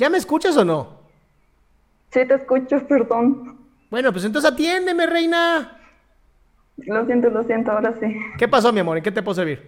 ¿Ya me escuchas o no? Sí, te escucho, perdón. Bueno, pues entonces atiéndeme, reina. Lo siento, lo siento, ahora sí. ¿Qué pasó, mi amor? ¿En qué te puedo servir?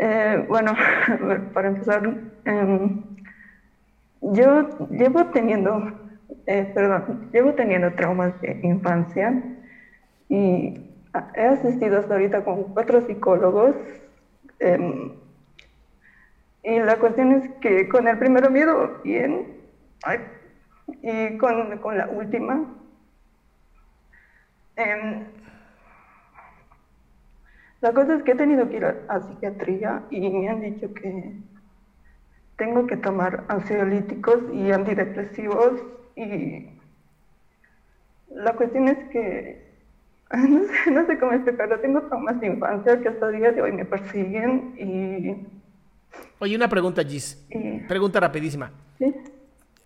Eh, bueno, para empezar, em, yo llevo teniendo, eh, perdón, llevo teniendo traumas de infancia y he asistido hasta ahorita con cuatro psicólogos. Em, y la cuestión es que con el primero miedo bien, y con, con, la última, eh, la cosa es que he tenido que ir a, psiquiatría y me han dicho que tengo que tomar ansiolíticos y antidepresivos y la cuestión es que no sé, cómo explicarlo, tengo traumas de infancia que hasta el día de hoy me persiguen y... Oye, una pregunta, Gis. Pregunta rapidísima. Sí.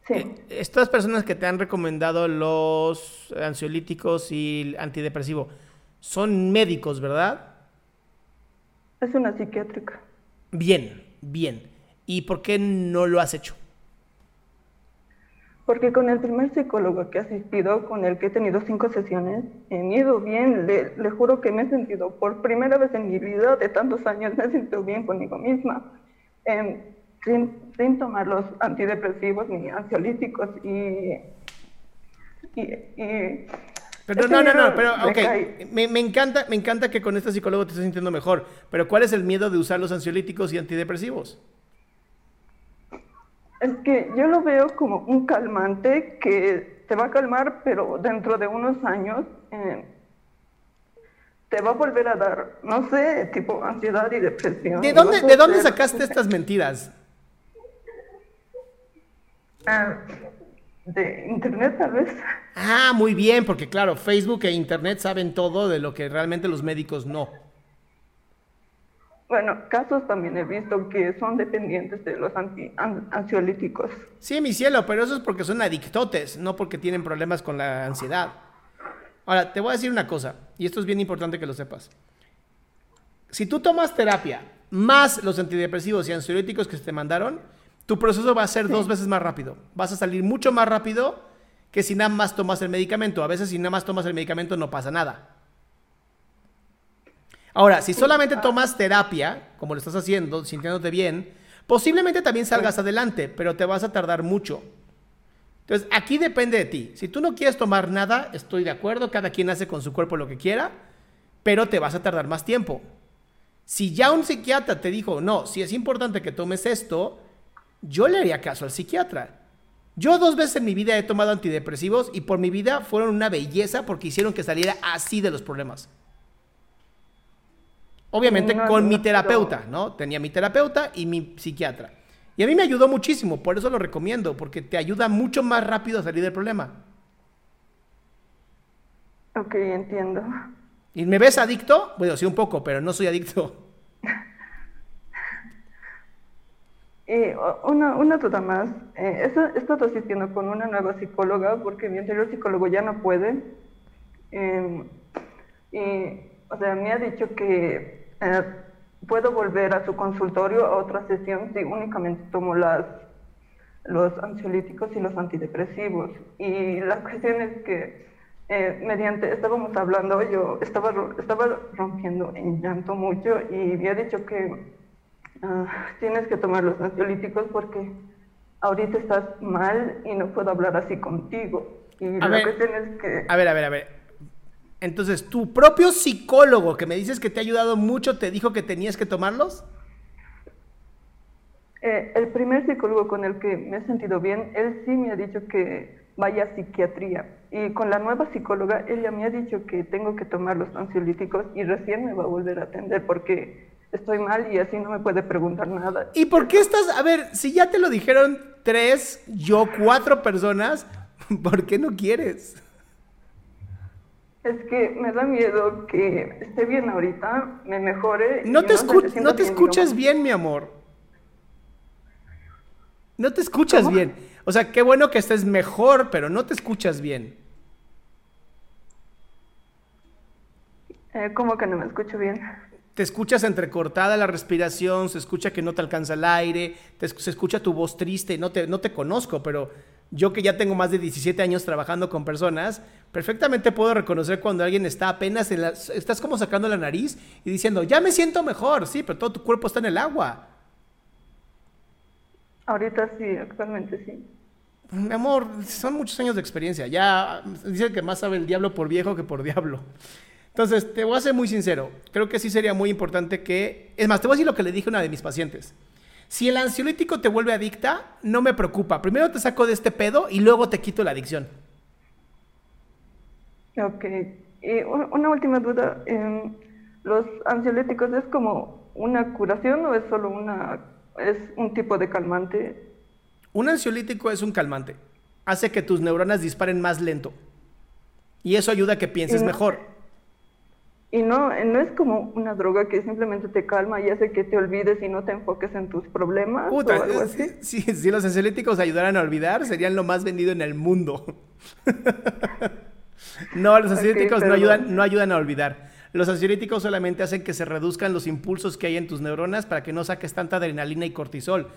Sí. Eh, estas personas que te han recomendado los ansiolíticos y antidepresivo son médicos, ¿verdad? Es una psiquiátrica. Bien, bien. ¿Y por qué no lo has hecho? Porque con el primer psicólogo que he asistido, con el que he tenido cinco sesiones, he ido bien. Le, juro que me he sentido, por primera vez en mi vida, de tantos años, me he sentido bien conmigo misma. Sin, tomar los antidepresivos ni ansiolíticos y, y pero no, no, no, pero ok, me, encanta, me encanta que con este psicólogo te estés sintiendo mejor, pero ¿cuál es el miedo de usar los ansiolíticos y antidepresivos? Es que yo lo veo como un calmante que te va a calmar, pero dentro de unos años eh, te va a volver a dar, no sé, tipo ansiedad y depresión. ¿De dónde, ¿de dónde sacaste estas mentiras? Ah, de internet tal vez. Ah, muy bien, porque claro, Facebook e internet saben todo de lo que realmente los médicos no. Bueno, casos también he visto que son dependientes de los ansiolíticos. Sí, mi cielo, pero eso es porque son adictotes, no porque tienen problemas con la ansiedad. Ahora, te voy a decir una cosa, y esto es bien importante que lo sepas. Si tú tomas terapia más los antidepresivos y ansiolíticos que se te mandaron, tu proceso va a ser dos veces más rápido. Vas a salir mucho más rápido que si nada más tomas el medicamento. A veces si nada más tomas el medicamento no pasa nada. Ahora, si solamente tomas terapia, como lo estás haciendo, sintiéndote bien, posiblemente también salgas adelante, pero te vas a tardar mucho. Entonces, aquí depende de ti. Si tú no quieres tomar nada, estoy de acuerdo, cada quien hace con su cuerpo lo que quiera, pero te vas a tardar más tiempo. Si ya un psiquiatra te dijo, no, si es importante que tomes esto, yo le haría caso al psiquiatra. Yo dos veces en mi vida he tomado antidepresivos y por mi vida fueron una belleza porque hicieron que saliera así de los problemas. Obviamente con mi terapeuta, ¿no? Tenía mi terapeuta y mi psiquiatra. Y a mí me ayudó muchísimo, por eso lo recomiendo, porque te ayuda mucho más rápido a salir del problema. Ok, entiendo. ¿Y me ves adicto? Bueno, sí un poco, pero no soy adicto. Y una, una duda más, eh, he estado asistiendo con una nueva psicóloga porque mi anterior psicólogo ya no puede. Em, y, o sea, me ha dicho que eh, puedo volver a su consultorio a otra sesión si únicamente tomo las, los ansiolíticos y los antidepresivos. Y la cuestión es que eh, mediante, estábamos hablando, yo estaba, estaba rompiendo en llanto mucho y había dicho que ah, tienes que tomar los ansiolíticos porque ahorita estás mal y no puedo hablar así contigo. Y A la ver. cuestión es que... A ver, a ver, a ver. Entonces, ¿tu propio psicólogo que me dices que te ha ayudado mucho te dijo que tenías que tomarlos? Eh, el primer psicólogo con el que me he sentido bien, él sí me ha dicho que vaya a psiquiatría. Y con la nueva psicóloga, ella me ha dicho que tengo que tomar los ansiolíticos y recién me va a volver a atender porque estoy mal y así no me puede preguntar nada. ¿Y por qué estás.? A ver, si ya te lo dijeron tres, yo cuatro personas, ¿por qué no quieres? Es que me da miedo que esté bien ahorita, me mejore. y No te, se escu- sienta no te bien, escuchas bien, mi amor. No te escuchas ¿Cómo? bien. O sea, qué bueno que estés mejor, pero no te escuchas bien. Eh, ¿Cómo que no me escucho bien? Te escuchas entrecortada la respiración, se escucha que no te alcanza el aire, te se escucha tu voz triste, no te, no te conozco, pero yo que ya tengo más de 17 años trabajando con personas, perfectamente puedo reconocer cuando alguien está apenas en la... Estás como sacando la nariz y diciendo, ya me siento mejor, sí, pero todo tu cuerpo está en el agua. Ahorita sí, actualmente sí. Mi amor, son muchos años de experiencia. Ya dicen que más sabe el diablo por viejo que por diablo. Entonces, te voy a ser muy sincero. Creo que sí sería muy importante que... Es más, te voy a decir lo que le dije a una de mis pacientes. Si el ansiolítico te vuelve adicta, no me preocupa. Primero te saco de este pedo y luego te quito la adicción. Ok. Y un- una última duda. em, ¿Los ansiolíticos es como una curación o es solo una... es un tipo de calmante? Un ansiolítico es un calmante. Hace que tus neuronas disparen más lento. Y eso ayuda a que pienses no- mejor. Y no, no es como una droga que simplemente te calma y hace que te olvides y no te enfoques en tus problemas Puta, o algo eh, así. si, si- si los ansiolíticos ayudaran a olvidar, serían lo más vendido en el mundo. no, los ansiolíticos no, ayudan, no ayudan a olvidar. Los ansiolíticos solamente hacen que se reduzcan los impulsos que hay en tus neuronas para que no saques tanta adrenalina y cortisol.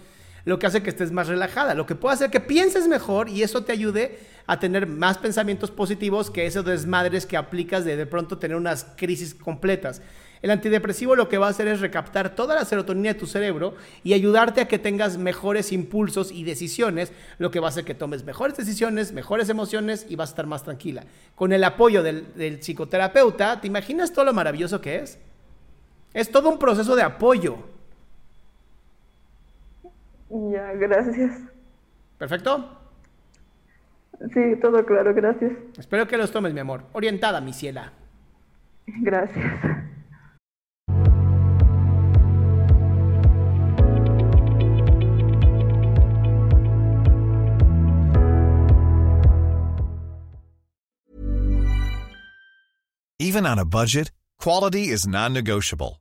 Lo que hace que estés más relajada, lo que puede hacer que pienses mejor y eso te ayude a tener más pensamientos positivos que esos desmadres que aplicas de de pronto tener unas crisis completas. El antidepresivo lo que va a hacer es recaptar toda la serotonina de tu cerebro y ayudarte a que tengas mejores impulsos y decisiones, lo que va a hacer que tomes mejores decisiones, mejores emociones y vas a estar más tranquila. Con el apoyo del, del psicoterapeuta, ¿te imaginas todo lo maravilloso que es? Es todo un proceso de apoyo. Ya, gracias. ¿Perfecto? Sí, todo claro, gracias. Espero que los tomes, mi amor. Orientada, mi ciela. Gracias. Even on a budget, quality is non-negotiable.